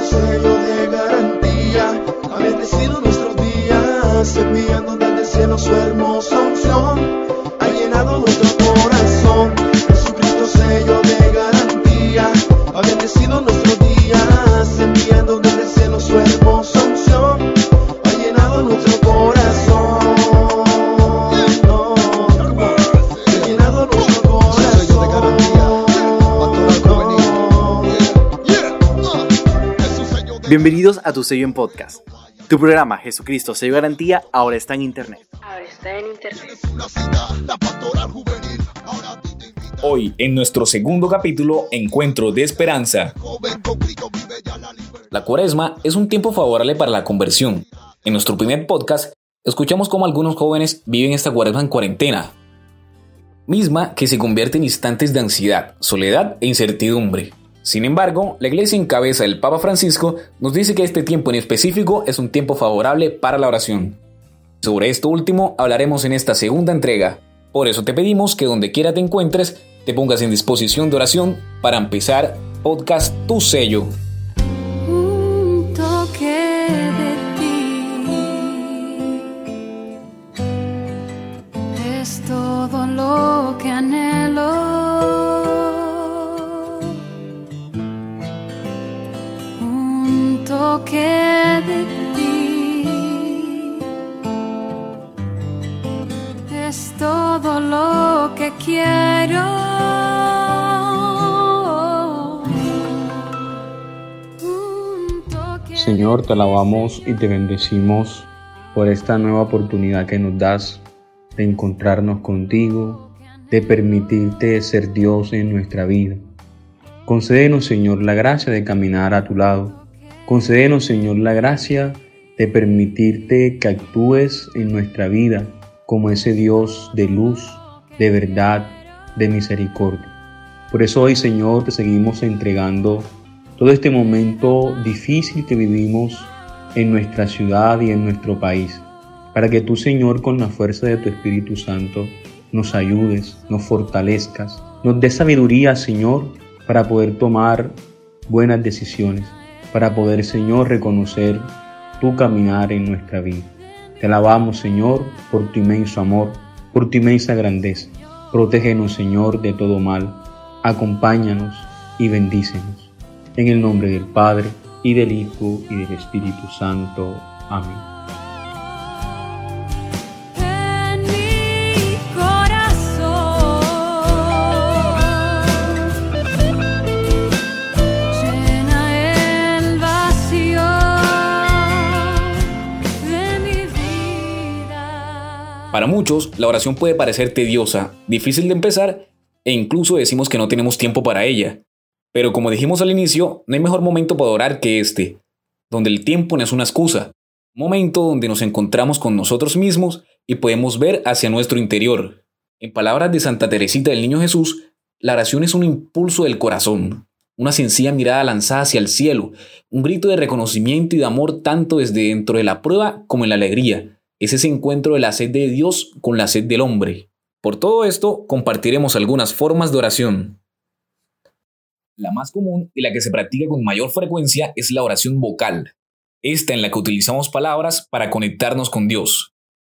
Jesucristo sello de garantía. Ha bendecido nuestros días, enviando desde el cielo su hermosa unción. Ha llenado nuestro corazón. Jesucristo sello de garantía. Ha bendecido nuestros Bienvenidos a Tu Sello en Podcast. Tu programa Jesucristo Sello Garantía ahora está en Internet. Ahora está en internet. Hoy, en nuestro segundo capítulo, Encuentro de Esperanza. La cuaresma es un tiempo favorable para la conversión. En nuestro primer podcast, escuchamos cómo algunos jóvenes viven esta cuaresma en cuarentena, misma que se convierte en instantes de ansiedad, soledad e incertidumbre. Sin embargo, la iglesia en cabeza del Papa Francisco nos dice que este tiempo en específico es un tiempo favorable para la oración. Sobre esto último hablaremos en esta segunda entrega. Por eso te pedimos que donde quiera te encuentres, te pongas en disposición de oración para empezar podcast Tu Sello. De ti es todo lo que quiero. Señor, te alabamos y te bendecimos por esta nueva oportunidad que nos das de encontrarnos contigo, de permitirte ser Dios en nuestra vida. Concédenos, Señor, la gracia de caminar a tu lado. Concédenos, Señor, la gracia de permitirte que actúes en nuestra vida como ese Dios de luz, de verdad, de misericordia. Por eso hoy, Señor, te seguimos entregando todo este momento difícil que vivimos en nuestra ciudad y en nuestro país, para que tú, Señor, con la fuerza de tu Espíritu Santo, nos ayudes, nos fortalezcas, nos des sabiduría, Señor, para poder tomar buenas decisiones, para poder, Señor, reconocer tu caminar en nuestra vida. Te alabamos, Señor, por tu inmenso amor, por tu inmensa grandeza. Protégenos, Señor, de todo mal. Acompáñanos y bendícenos. En el nombre del Padre, y del Hijo, y del Espíritu Santo. Amén. Para muchos, la oración puede parecer tediosa, difícil de empezar e incluso decimos que no tenemos tiempo para ella. Pero como dijimos al inicio, no hay mejor momento para orar que este, donde el tiempo no es una excusa, momento donde nos encontramos con nosotros mismos y podemos ver hacia nuestro interior. En palabras de Santa Teresita del Niño Jesús, la oración es un impulso del corazón, una sencilla mirada lanzada hacia el cielo, un grito de reconocimiento y de amor tanto desde dentro de la prueba como en la alegría. Es ese encuentro de la sed de Dios con la sed del hombre. Por todo esto, compartiremos algunas formas de oración. La más común y la que se practica con mayor frecuencia es la oración vocal, esta en la que utilizamos palabras para conectarnos con Dios.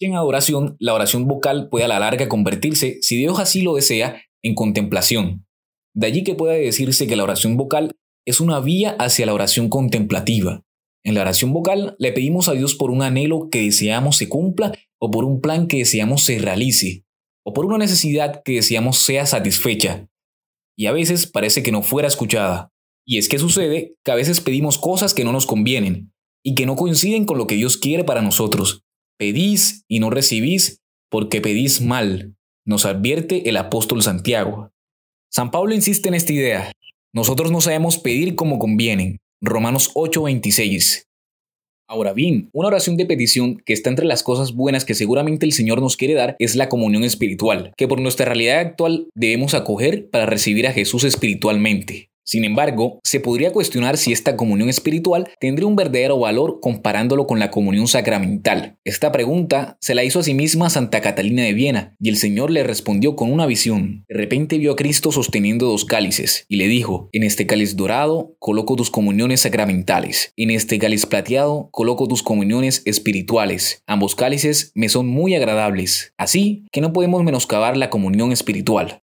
En adoración, la oración vocal puede a la larga convertirse, si Dios así lo desea, en contemplación. De allí que pueda decirse que la oración vocal es una vía hacia la oración contemplativa. En la oración vocal le pedimos a Dios por un anhelo que deseamos se cumpla o por un plan que deseamos se realice, o por una necesidad que deseamos sea satisfecha. Y a veces parece que no fuera escuchada. Y es que sucede que a veces pedimos cosas que no nos convienen y que no coinciden con lo que Dios quiere para nosotros. Pedís y no recibís porque pedís mal, nos advierte el apóstol Santiago. San Pablo insiste en esta idea. Nosotros no sabemos pedir como convienen. Romanos 8:26. Ahora bien, una oración de petición que está entre las cosas buenas que seguramente el Señor nos quiere dar es la comunión espiritual, que por nuestra realidad actual debemos acoger para recibir a Jesús espiritualmente. Sin embargo, se podría cuestionar si esta comunión espiritual tendría un verdadero valor comparándolo con la comunión sacramental. Esta pregunta se la hizo a sí misma Santa Catalina de Viena, y el Señor le respondió con una visión. De repente vio a Cristo sosteniendo dos cálices, y le dijo, en este cáliz dorado coloco tus comuniones sacramentales, en este cáliz plateado coloco tus comuniones espirituales. Ambos cálices me son muy agradables, así que no podemos menoscabar la comunión espiritual.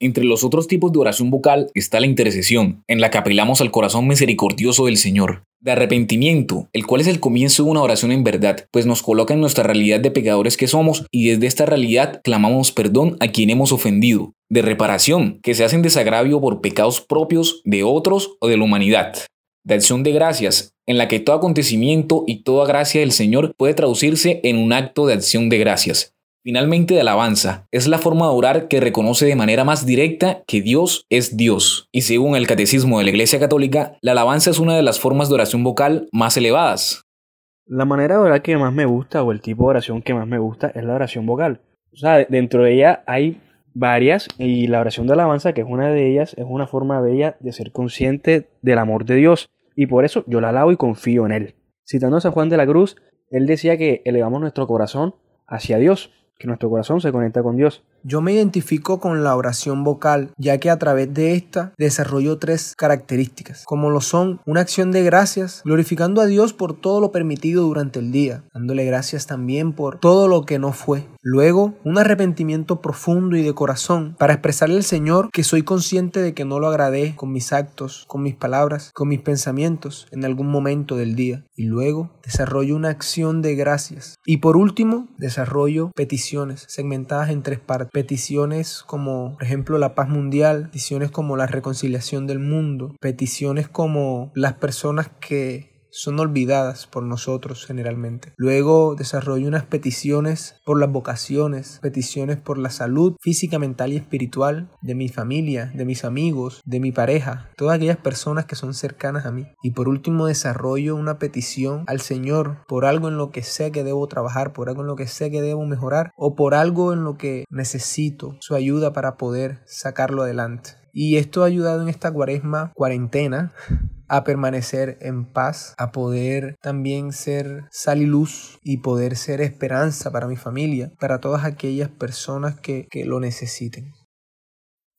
Entre los otros tipos de oración vocal está la intercesión, en la que apelamos al corazón misericordioso del Señor. De arrepentimiento, el cual es el comienzo de una oración en verdad, pues nos coloca en nuestra realidad de pecadores que somos y desde esta realidad clamamos perdón a quien hemos ofendido. De reparación, que se hacen desagravio por pecados propios de otros o de la humanidad. De acción de gracias, en la que todo acontecimiento y toda gracia del Señor puede traducirse en un acto de acción de gracias. Finalmente, de alabanza. Es la forma de orar que reconoce de manera más directa que Dios es Dios. Y según el Catecismo de la Iglesia Católica, la alabanza es una de las formas de oración vocal más elevadas. La manera de orar que más me gusta o el tipo de oración que más me gusta es la oración vocal. O sea, dentro de ella hay varias y la oración de alabanza, que es una de ellas, es una forma bella de ser consciente del amor de Dios. Y por eso yo la alabo y confío en Él. Citando a San Juan de la Cruz, él decía que elevamos nuestro corazón hacia Dios que nuestro corazón se conecta con Dios. Yo me identifico con la oración vocal, ya que a través de esta desarrollo tres características, como lo son una acción de gracias, glorificando a Dios por todo lo permitido durante el día, dándole gracias también por todo lo que no fue. Luego, un arrepentimiento profundo y de corazón para expresarle al Señor que soy consciente de que no lo agradé con mis actos, con mis palabras, con mis pensamientos en algún momento del día. Y luego, desarrollo una acción de gracias. Y por último, desarrollo peticiones segmentadas en tres partes peticiones como, por ejemplo, la paz mundial, peticiones como la reconciliación del mundo, peticiones como las personas que son olvidadas por nosotros generalmente. Luego desarrollo unas peticiones por las vocaciones, peticiones por la salud física, mental y espiritual de mi familia, de mis amigos, de mi pareja, todas aquellas personas que son cercanas a mí. Y por último desarrollo una petición al Señor por algo en lo que sé que debo trabajar, por algo en lo que sé que debo mejorar o por algo en lo que necesito su ayuda para poder sacarlo adelante. Y esto ha ayudado en esta cuaresma, cuarentena, a permanecer en paz, a poder también ser sal y luz y poder ser esperanza para mi familia, para todas aquellas personas que, que lo necesiten.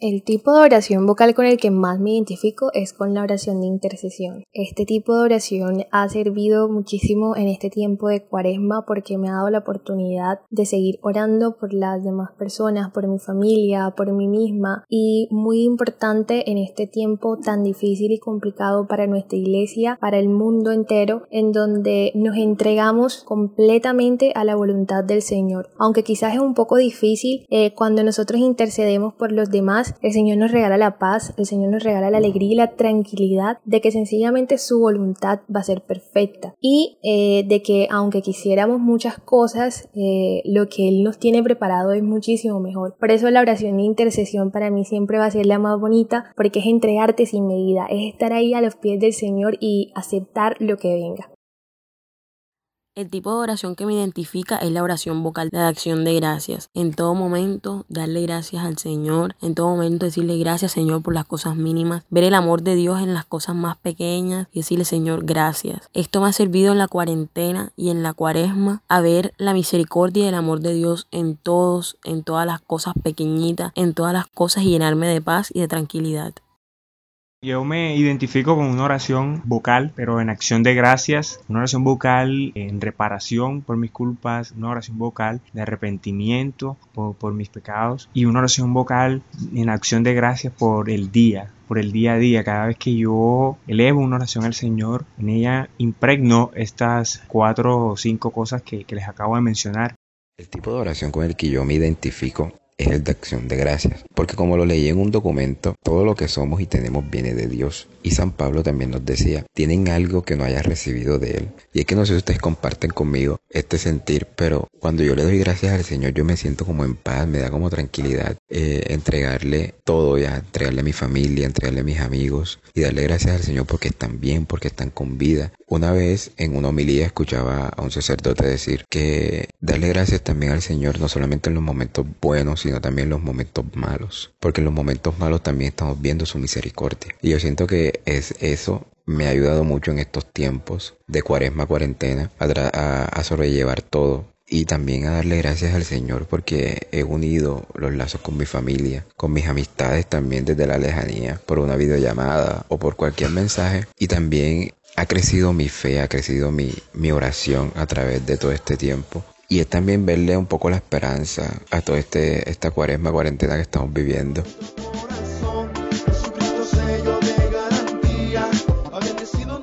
El tipo de oración vocal con el que más me identifico es con la oración de intercesión. Este tipo de oración ha servido muchísimo en este tiempo de cuaresma porque me ha dado la oportunidad de seguir orando por las demás personas, por mi familia, por mí misma y muy importante en este tiempo tan difícil y complicado para nuestra iglesia, para el mundo entero, en donde nos entregamos completamente a la voluntad del Señor. Aunque quizás es un poco difícil eh, cuando nosotros intercedemos por los demás, el Señor nos regala la paz, el Señor nos regala la alegría y la tranquilidad de que sencillamente su voluntad va a ser perfecta y eh, de que aunque quisiéramos muchas cosas, eh, lo que Él nos tiene preparado es muchísimo mejor. Por eso la oración de intercesión para mí siempre va a ser la más bonita porque es entregarte sin medida, es estar ahí a los pies del Señor y aceptar lo que venga. El tipo de oración que me identifica es la oración vocal de acción de gracias. En todo momento, darle gracias al Señor. En todo momento, decirle gracias, Señor, por las cosas mínimas. Ver el amor de Dios en las cosas más pequeñas y decirle, Señor, gracias. Esto me ha servido en la cuarentena y en la cuaresma a ver la misericordia y el amor de Dios en todos, en todas las cosas pequeñitas, en todas las cosas y llenarme de paz y de tranquilidad. Yo me identifico con una oración vocal, pero en acción de gracias, una oración vocal en reparación por mis culpas, una oración vocal de arrepentimiento por, mis pecados y una oración vocal en acción de gracias por el día, por el día a día. Cada vez que yo elevo una oración al Señor, en ella impregno estas cuatro o cinco cosas que, que les acabo de mencionar. El tipo de oración con el que yo me identifico es el de acción de gracias. Porque como lo leí en un documento, todo lo que somos y tenemos viene de Dios. Y San Pablo también nos decía, tienen algo que no hayas recibido de Él. Y es que no sé si ustedes comparten conmigo este sentir, pero cuando yo le doy gracias al Señor yo me siento como en paz, me da como tranquilidad eh, entregarle todo ya, entregarle a mi familia, entregarle a mis amigos y darle gracias al Señor porque están bien, porque están con vida. Una vez en una homilía escuchaba a un sacerdote decir que darle gracias también al Señor no solamente en los momentos buenos, sino también los momentos malos, porque en los momentos malos también estamos viendo su misericordia. Y yo siento que es eso me ha ayudado mucho en estos tiempos de cuaresma, cuarentena, a, a, sobrellevar todo y también a darle gracias al Señor porque he unido los lazos con mi familia, con mis amistades también desde la lejanía, por una videollamada o por cualquier mensaje y también ha crecido mi fe, ha crecido mi, mi oración a través de todo este tiempo. Y es también verle un poco la esperanza a toda este, esta cuaresma, cuarentena que estamos viviendo.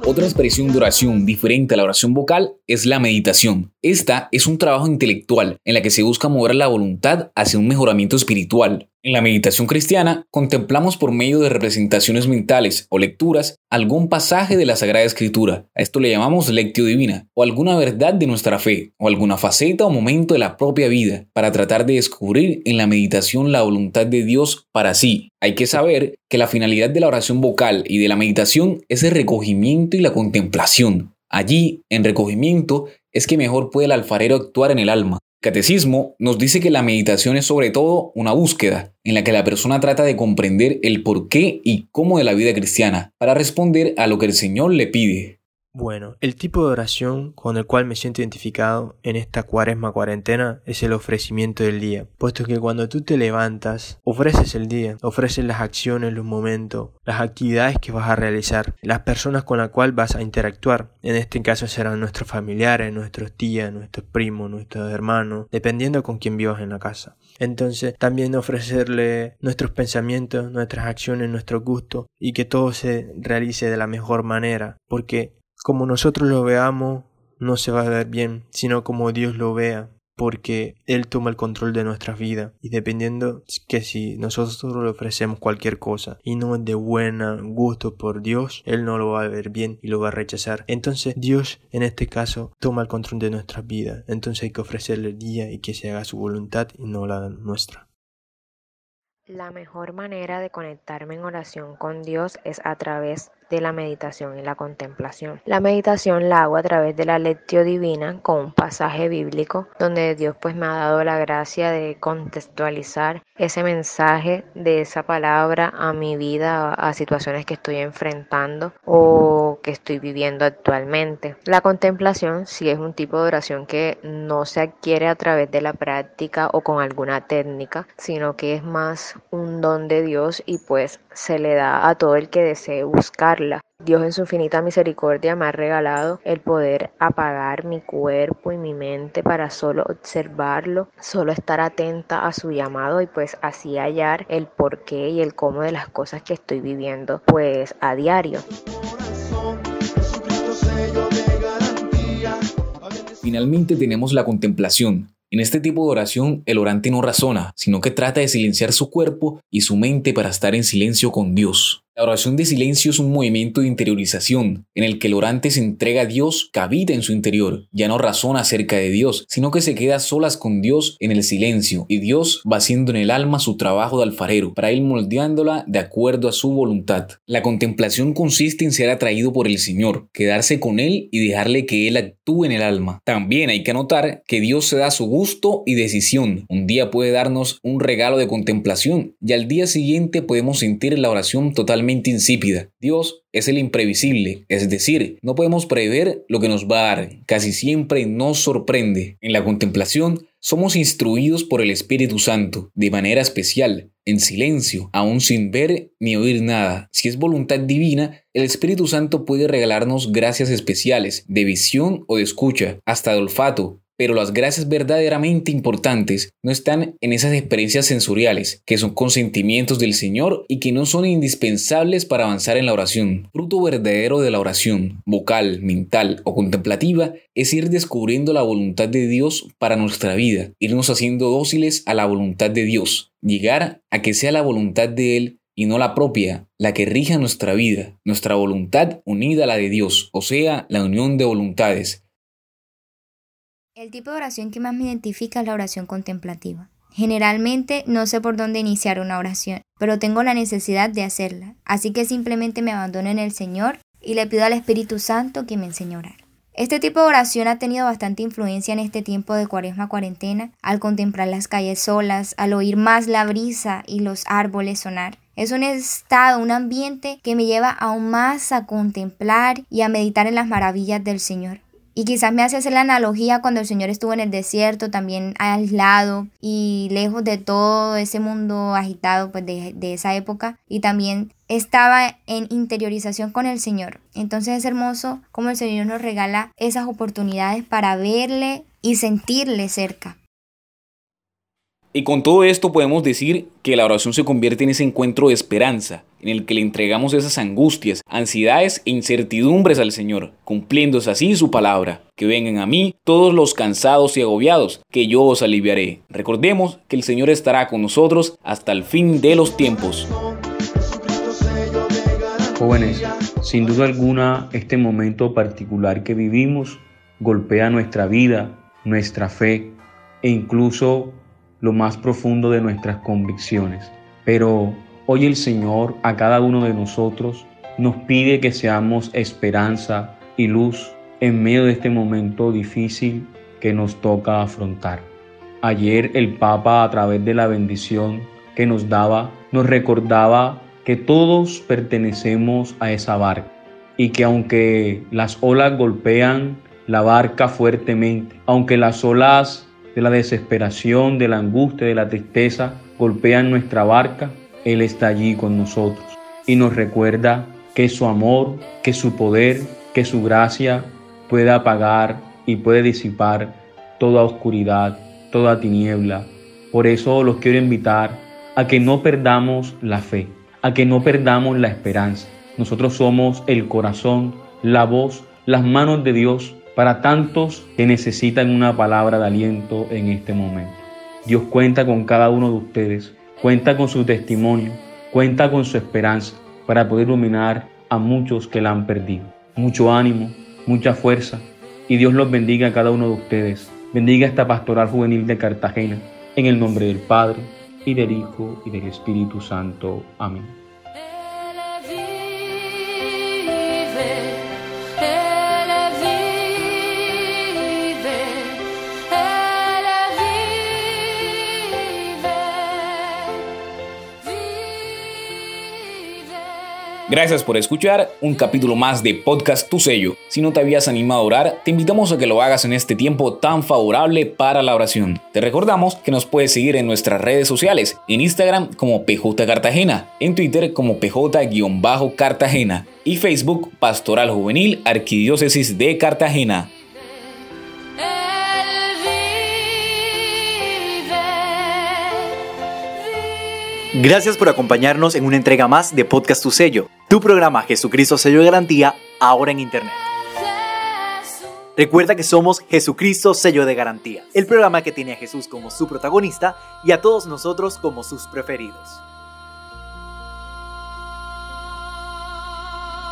Otra expresión de oración diferente a la oración vocal es la meditación. Esta es un trabajo intelectual en la que se busca mover la voluntad hacia un mejoramiento espiritual. En la meditación cristiana contemplamos por medio de representaciones mentales o lecturas algún pasaje de la Sagrada Escritura, a esto le llamamos lectio divina, o alguna verdad de nuestra fe, o alguna faceta o momento de la propia vida, para tratar de descubrir en la meditación la voluntad de Dios para sí. Hay que saber que la finalidad de la oración vocal y de la meditación es el recogimiento y la contemplación. Allí, en recogimiento, es que mejor puede el alfarero actuar en el alma, Catecismo nos dice que la meditación es sobre todo una búsqueda en la que la persona trata de comprender el porqué y cómo de la vida cristiana para responder a lo que el Señor le pide. Bueno, el tipo de oración con el cual me siento identificado en esta cuaresma cuarentena es el ofrecimiento del día, puesto que cuando tú te levantas, ofreces el día, ofreces las acciones, los momentos, las actividades que vas a realizar, las personas con las cuales vas a interactuar. En este caso serán nuestros familiares, nuestros tías, nuestros primos, nuestros hermanos, dependiendo con quién vivas en la casa. Entonces, también ofrecerle nuestros pensamientos, nuestras acciones, nuestros gustos y que todo se realice de la mejor manera, porque como nosotros lo veamos, no se va a ver bien, sino como Dios lo vea, porque Él toma el control de nuestra vida y dependiendo que si nosotros le ofrecemos cualquier cosa y no es de buena gusto por Dios, Él no lo va a ver bien y lo va a rechazar. Entonces Dios en este caso toma el control de nuestra vida, entonces hay que ofrecerle el día y que se haga su voluntad y no la nuestra. La mejor manera de conectarme en oración con Dios es a través de la meditación y la contemplación. La meditación la hago a través de la lectio divina con un pasaje bíblico donde Dios pues me ha dado la gracia de contextualizar ese mensaje de esa palabra a mi vida, a situaciones que estoy enfrentando o que estoy viviendo actualmente. La contemplación sí es un tipo de oración que no se adquiere a través de la práctica o con alguna técnica, sino que es más un don de Dios y pues se le da a todo el que desee Dios en su infinita misericordia me ha regalado el poder apagar mi cuerpo y mi mente para solo observarlo, solo estar atenta a su llamado y pues así hallar el porqué y el cómo de las cosas que estoy viviendo pues a diario. Finalmente tenemos la contemplación, en este tipo de oración, el orante no razona, sino que trata de silenciar su cuerpo y su mente para estar en silencio con Dios. La oración de silencio es un movimiento de interiorización en el que el orante se entrega a Dios que habita en su interior. Ya no razona acerca de Dios, sino que se queda solas con Dios en el silencio y Dios va haciendo en el alma su trabajo de alfarero para ir moldeándola de acuerdo a su voluntad. La contemplación consiste en ser atraído por el Señor, quedarse con Él y dejarle que Él actúe en el alma. También hay que anotar que Dios se da su gusto y decisión. Un día puede darnos un regalo de contemplación y al día siguiente podemos sentir la oración totalmente insípida. Dios es el imprevisible, es decir, no podemos prever lo que nos va a dar, casi siempre nos sorprende. En la contemplación somos instruidos por el Espíritu Santo, de manera especial, en silencio, aún sin ver ni oír nada. Si es voluntad divina, el Espíritu Santo puede regalarnos gracias especiales, de visión o de escucha, hasta de olfato, pero las gracias verdaderamente importantes no están en esas experiencias sensoriales, que son consentimientos del Señor y que no son indispensables para avanzar en la oración. Fruto verdadero de la oración, vocal, mental o contemplativa, es ir descubriendo la voluntad de Dios para nuestra vida, irnos haciendo dóciles a la voluntad de Dios, llegar a que sea la voluntad de Él y no la propia, la que rija nuestra vida, nuestra voluntad unida a la de Dios, o sea, la unión de voluntades, El tipo de oración que más me identifica es la oración contemplativa. Generalmente no sé por dónde iniciar una oración, pero tengo la necesidad de hacerla, así que simplemente me abandono en el Señor y le pido al Espíritu Santo que me enseñe a orar. Este tipo de oración ha tenido bastante influencia en este tiempo de cuaresma cuarentena, al contemplar las calles solas, al oír más la brisa y los árboles sonar. Es un estado, un ambiente que me lleva aún más a contemplar y a meditar en las maravillas del Señor. Y quizás me hace hacer la analogía cuando el Señor estuvo en el desierto, también aislado y lejos de todo ese mundo agitado pues, de, de esa época. Y también estaba en interiorización con el Señor. Entonces es hermoso cómo el Señor nos regala esas oportunidades para verle y sentirle cerca. Y con todo esto podemos decir que la oración se convierte en ese encuentro de esperanza, en el que le entregamos esas angustias, ansiedades e incertidumbres al Señor, cumpliéndose así su palabra. Que vengan a mí todos los cansados y agobiados, que yo os aliviaré. Recordemos que el Señor estará con nosotros hasta el fin de los tiempos. Jóvenes, sin duda alguna, este momento particular que vivimos golpea nuestra vida, nuestra fe e incluso lo más profundo de nuestras convicciones. Pero hoy el Señor a cada uno de nosotros nos pide que seamos esperanza y luz en medio de este momento difícil que nos toca afrontar. Ayer el Papa a través de la bendición que nos daba nos recordaba que todos pertenecemos a esa barca y que aunque las olas golpean la barca fuertemente, aunque las olas de la desesperación, de la angustia, de la tristeza golpean nuestra barca, Él está allí con nosotros y nos recuerda que su amor, que su poder, que su gracia puede apagar y puede disipar toda oscuridad, toda tiniebla. Por eso los quiero invitar a que no perdamos la fe, a que no perdamos la esperanza. Nosotros somos el corazón, la voz, las manos de Dios para tantos que necesitan una palabra de aliento en este momento. Dios cuenta con cada uno de ustedes, cuenta con su testimonio, cuenta con su esperanza para poder iluminar a muchos que la han perdido. Mucho ánimo, mucha fuerza y Dios los bendiga a cada uno de ustedes. Bendiga esta pastoral juvenil de Cartagena, en el nombre del Padre, y del Hijo, y del Espíritu Santo. Amén. Gracias por escuchar un capítulo más de Podcast Tu Sello. Si no te habías animado a orar, te invitamos a que lo hagas en este tiempo tan favorable para la oración. Te recordamos que nos puedes seguir en nuestras redes sociales, en Instagram como PJ Cartagena, en Twitter como PJ-Cartagena y Facebook Pastoral Juvenil Arquidiócesis de Cartagena. Gracias por acompañarnos en una entrega más de Podcast Tu Sello, tu programa Jesucristo Sello de Garantía, ahora en Internet. Recuerda que somos Jesucristo Sello de Garantía, el programa que tiene a Jesús como su protagonista y a todos nosotros como sus preferidos.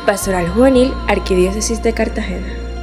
Pastoral Juvenil Arquidiócesis de Cartagena.